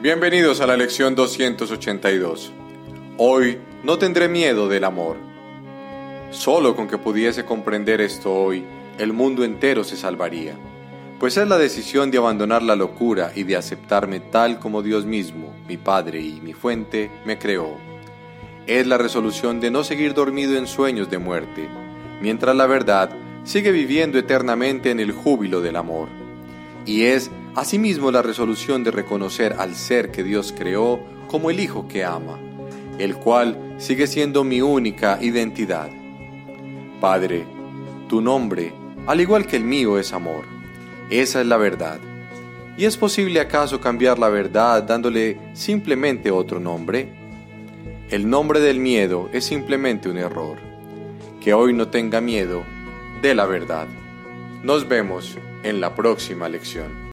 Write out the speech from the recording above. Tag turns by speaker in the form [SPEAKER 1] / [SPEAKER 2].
[SPEAKER 1] Bienvenidos a la lección 282. Hoy no tendré miedo del amor. Solo con que pudiese comprender esto hoy, el mundo entero se salvaría, pues es la decisión de abandonar la locura y de aceptarme tal como Dios mismo, mi Padre y mi fuente, me creó. Es la resolución de no seguir dormido en sueños de muerte, mientras la verdad sigue viviendo eternamente en el júbilo del amor. Y es asimismo la resolución de reconocer al ser que Dios creó como el Hijo que ama, el cual sigue siendo mi única identidad. Padre, tu nombre, al igual que el mío, es amor. Esa es la verdad. ¿Y es posible acaso cambiar la verdad dándole simplemente otro nombre? El nombre del miedo es simplemente un error. Que hoy no tenga miedo de la verdad. Nos vemos en la próxima lección.